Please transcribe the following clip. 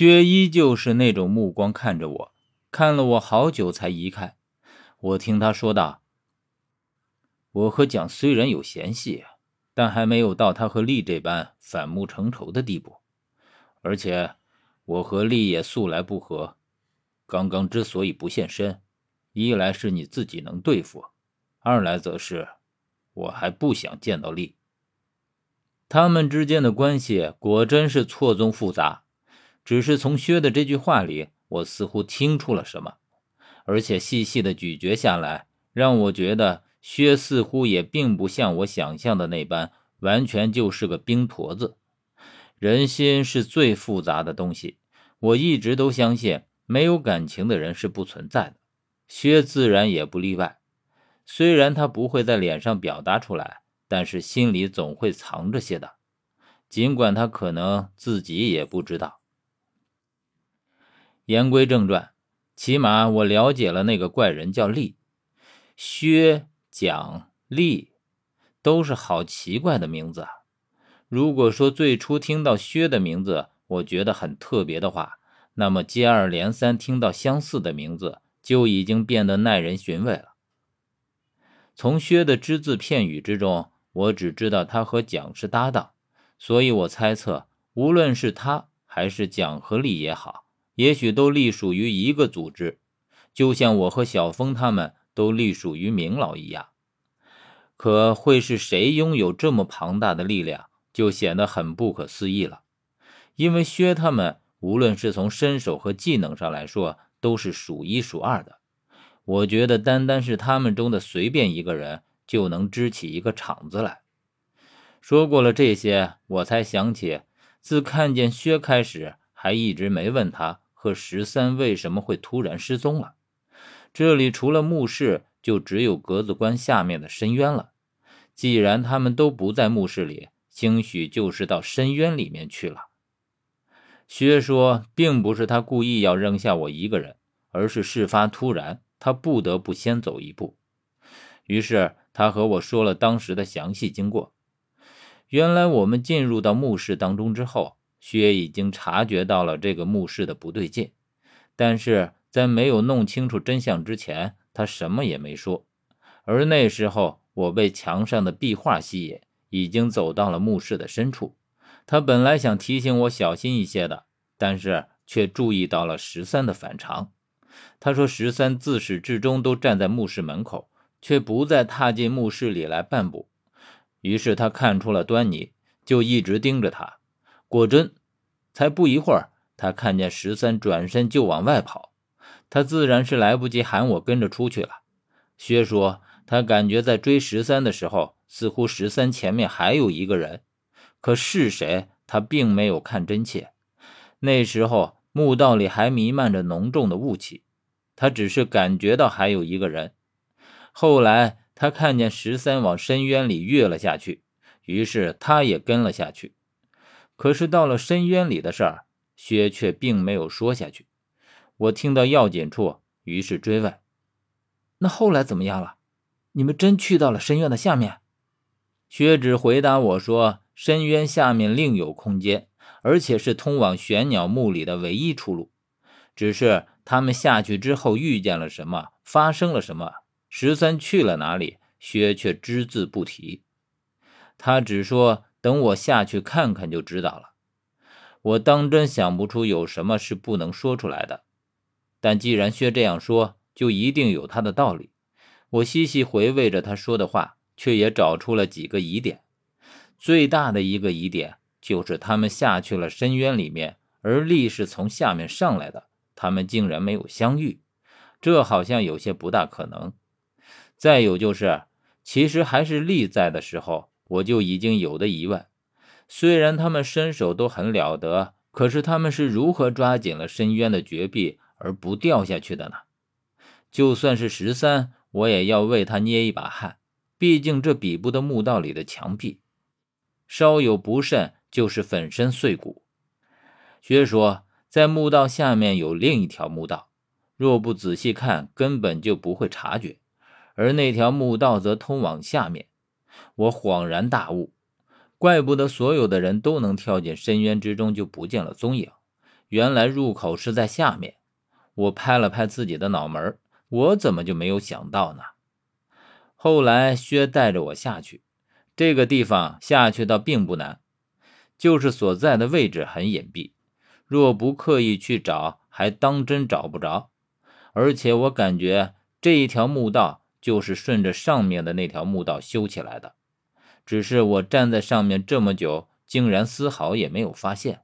薛依旧是那种目光看着我，看了我好久才移开。我听他说道：“我和蒋虽然有嫌隙，但还没有到他和丽这般反目成仇的地步。而且我和丽也素来不和。刚刚之所以不现身，一来是你自己能对付，二来则是我还不想见到丽。他们之间的关系果真是错综复杂。只是从薛的这句话里，我似乎听出了什么。”而且细细的咀嚼下来，让我觉得薛似乎也并不像我想象的那般，完全就是个冰坨子。人心是最复杂的东西，我一直都相信没有感情的人是不存在的，薛自然也不例外。虽然他不会在脸上表达出来，但是心里总会藏着些的，尽管他可能自己也不知道。言归正传。起码我了解了那个怪人叫厉，薛、蒋、厉，都是好奇怪的名字。如果说最初听到薛的名字，我觉得很特别的话，那么接二连三听到相似的名字，就已经变得耐人寻味了。从薛的只字片语之中，我只知道他和蒋是搭档，所以我猜测，无论是他还是蒋和厉也好。也许都隶属于一个组织，就像我和小峰他们都隶属于明老一样。可会是谁拥有这么庞大的力量，就显得很不可思议了。因为薛他们无论是从身手和技能上来说，都是数一数二的。我觉得单单是他们中的随便一个人，就能支起一个场子来。说过了这些，我才想起，自看见薛开始，还一直没问他。和十三为什么会突然失踪了？这里除了墓室，就只有格子关下面的深渊了。既然他们都不在墓室里，兴许就是到深渊里面去了。薛说，并不是他故意要扔下我一个人，而是事发突然，他不得不先走一步。于是他和我说了当时的详细经过。原来我们进入到墓室当中之后。薛已经察觉到了这个墓室的不对劲，但是在没有弄清楚真相之前，他什么也没说。而那时候，我被墙上的壁画吸引，已经走到了墓室的深处。他本来想提醒我小心一些的，但是却注意到了十三的反常。他说：“十三自始至终都站在墓室门口，却不再踏进墓室里来半步。”于是他看出了端倪，就一直盯着他。果真，才不一会儿，他看见十三转身就往外跑，他自然是来不及喊我跟着出去了。薛说，他感觉在追十三的时候，似乎十三前面还有一个人，可是谁，他并没有看真切。那时候墓道里还弥漫着浓重的雾气，他只是感觉到还有一个人。后来他看见十三往深渊里跃了下去，于是他也跟了下去。可是到了深渊里的事儿，薛却并没有说下去。我听到要紧处，于是追问：“那后来怎么样了？你们真去到了深渊的下面？”薛只回答我说：“深渊下面另有空间，而且是通往玄鸟墓里的唯一出路。只是他们下去之后遇见了什么，发生了什么，十三去了哪里，薛却只字不提。他只说。”等我下去看看就知道了。我当真想不出有什么是不能说出来的，但既然薛这样说，就一定有他的道理。我细细回味着他说的话，却也找出了几个疑点。最大的一个疑点就是他们下去了深渊里面，而力是从下面上来的，他们竟然没有相遇，这好像有些不大可能。再有就是，其实还是力在的时候。我就已经有的疑问，虽然他们身手都很了得，可是他们是如何抓紧了深渊的绝壁而不掉下去的呢？就算是十三，我也要为他捏一把汗。毕竟这比不得墓道里的墙壁，稍有不慎就是粉身碎骨。薛说，在墓道下面有另一条墓道，若不仔细看，根本就不会察觉，而那条墓道则通往下面。我恍然大悟，怪不得所有的人都能跳进深渊之中就不见了踪影，原来入口是在下面。我拍了拍自己的脑门，我怎么就没有想到呢？后来薛带着我下去，这个地方下去倒并不难，就是所在的位置很隐蔽，若不刻意去找，还当真找不着。而且我感觉这一条墓道就是顺着上面的那条墓道修起来的，只是我站在上面这么久，竟然丝毫也没有发现。